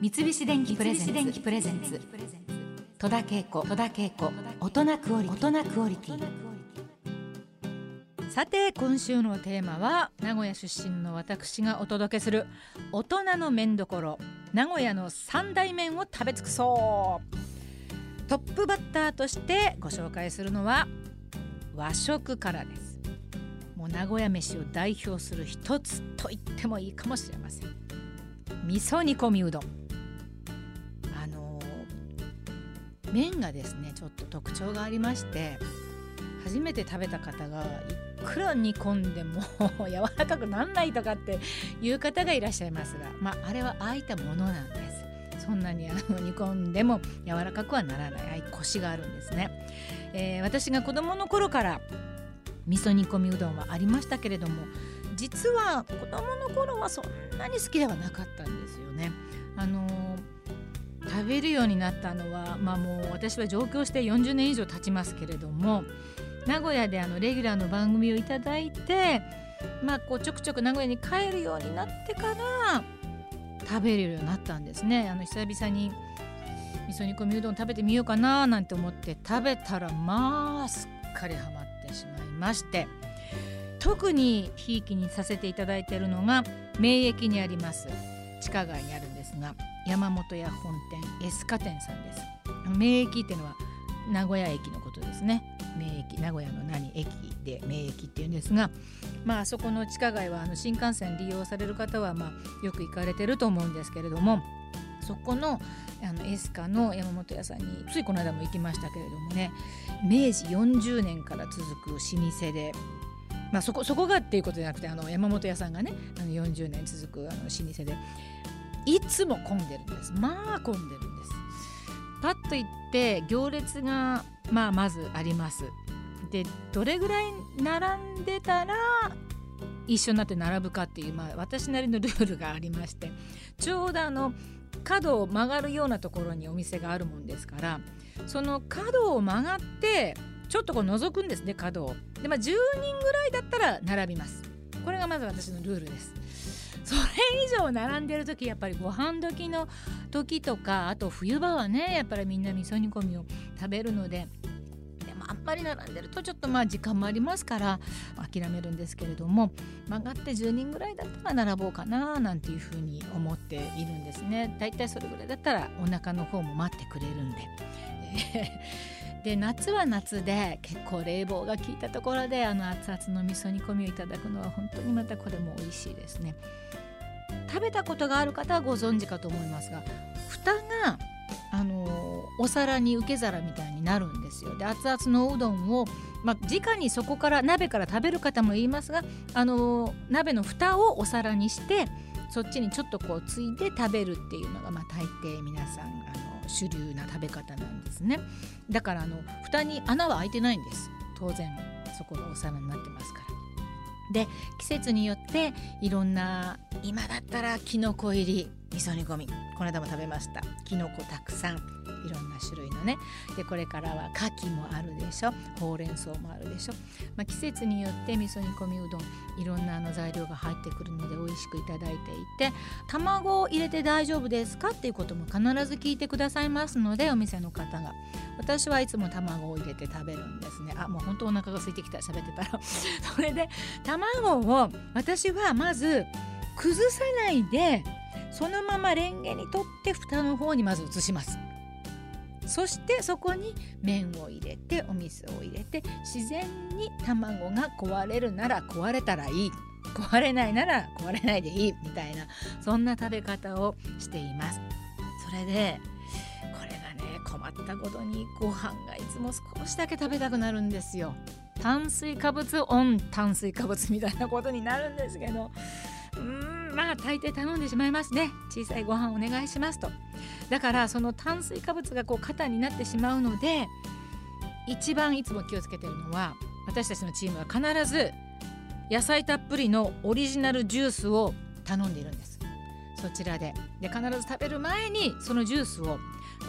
三菱電機プレゼンツ。戸田恵子戸田恵子大人クオリ大人クオリティ。さて今週のテーマは名古屋出身の私がお届けする大人の麺どころ。名古屋の三大麺を食べ尽くそう。トップバッターとしてご紹介するのは和食からです。もう名古屋飯を代表する一つと言ってもいいかもしれません。味噌煮込みうどん麺がですねちょっと特徴がありまして初めて食べた方がいくら煮込んでも 柔らかくなんないとかっていう方がいらっしゃいますが、まあ、あれはあいたものなんです。そんなにあの煮込んでも柔らかくはならない。あいコシがあるんですね、えー私が子供の頃から味噌煮込みうどんはありましたけれども実は子供の頃はそんなに好きではなかったんですよね。あのーべるようになったのはまあもう私は上京して40年以上経ちますけれども名古屋であのレギュラーの番組をいただいてまあこうちょくちょく名古屋に帰るようになってから食べれるようになったんですね。あの久々に味噌煮込みうどん食べてみようかななんて思って食べたらまあすっかりハマってしまいまして特にひいきにさせていただいているのが名駅にあります地下街にあるんですが山本屋本店エスカ店さんです。名駅っていうのは名古屋駅のことですね。名駅名古屋の何駅で名駅っていうんですがまあそこの地下街はあの新幹線利用される方はまあよく行かれてると思うんですけれどもそこのあのエスカの山本屋さんについこの間も行きましたけれどもね明治40年から続く老舗でまあ、そこそこがっていうことじゃなくてあの山本屋さんがねあの40年続くあの老舗でいつも混んでるんです。まあ混んでるんです。パッと行って行列が、まあ、まずあります。でどれぐらい並んでたら一緒になって並ぶかっていう、まあ、私なりのルールがありましてちょうどあの角を曲がるようなところにお店があるもんですからその角を曲がってちょっとこう覗くんですね角を。でまあ10人ぐらいだったら並びます。これがまず私のルールです。それ以上並んでる時やっぱりご飯時の時とかあと冬場はねやっぱりみんな味噌煮込みを食べるのででもあんまり並んでるとちょっとまあ時間もありますから諦めるんですけれども曲がって10人ぐらいだったら並ぼうかななんていうふうに思っているんですねだいたいそれぐらいだったらお腹の方も待ってくれるんで。で夏は夏で結構冷房が効いたところであの熱々の味噌煮込みをいただくのは本当にまたこれも美味しいですね。食べたことがある方はご存知かと思いますが蓋があのお皿に受け皿みたいになるんですよ。で熱々のおうどんを、まあ、直にそこから鍋から食べる方もいますがあの鍋の蓋をお皿にしてそっちにちょっとこうついて食べるっていうのが、まあ、大抵皆さんあの主流な食べ方なんですね。だからあの蓋に穴は開いてないんです。当然そこがお皿になってますから。で季節によっていろんな今だったらきのこ入り味噌煮込みこの間も食べました。きのこたくさん。いろんな種類のね。でこれからは牡蠣もあるでしょ。ほうれん草もあるでしょ、まあ、季節によって味噌煮込みうどんいろんなあの材料が入ってくるので美味しくいただいていて卵を入れて大丈夫ですか？っていうことも必ず聞いてくださいますのでお店の方が。私はいつも卵を入れて食べるんですね。あもう本当お腹が空いてきた。喋ってたら。それで卵を私はまず崩さないでそのままレンゲに取って蓋の方にまず移します。そしてそこに麺を入れてお味噌を入れて自然に卵が壊れるなら壊れたらいい。壊れないなら壊れないでいいみたいなそんな食べ方をしています。それでこれがね困ったことにご飯がいつも少しだけ食べたくなるんですよ。炭水化物オン炭水化物みたいなことになるんですけどうーんまあ大抵頼んでしまいますね。小さいご飯お願いしますと。だからその炭水化物がこう肩になってしまうので一番いつも気をつけてるのは私たちのチームは必ず野菜たっぷりのオリジナルジュースを頼んでいるんです。そちらで。で必ず食べる前にそのジュースを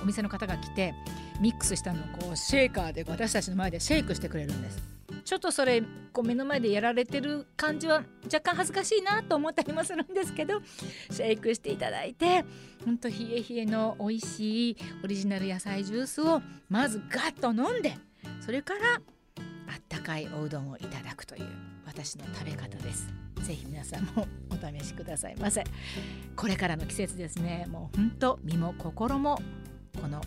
お店の方が来てミックスしたのをこうシェーカーで私たちの前でシェイクしてくれるんです。ちょっとそれこう目の前でやられてる感じは若干恥ずかしいなと思ったりもするんですけどシェイクしていただいてほんと冷え冷えの美味しいオリジナル野菜ジュースをまずガッと飲んでそれからあったかいおうどんをいただくという私の食べ方です。ぜひ皆さんもお試しくださいませ。これからの季節ですね。もうほんと身も心もこの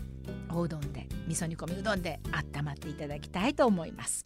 おうどんで味噌煮込みうどんで温まっていただきたいと思います。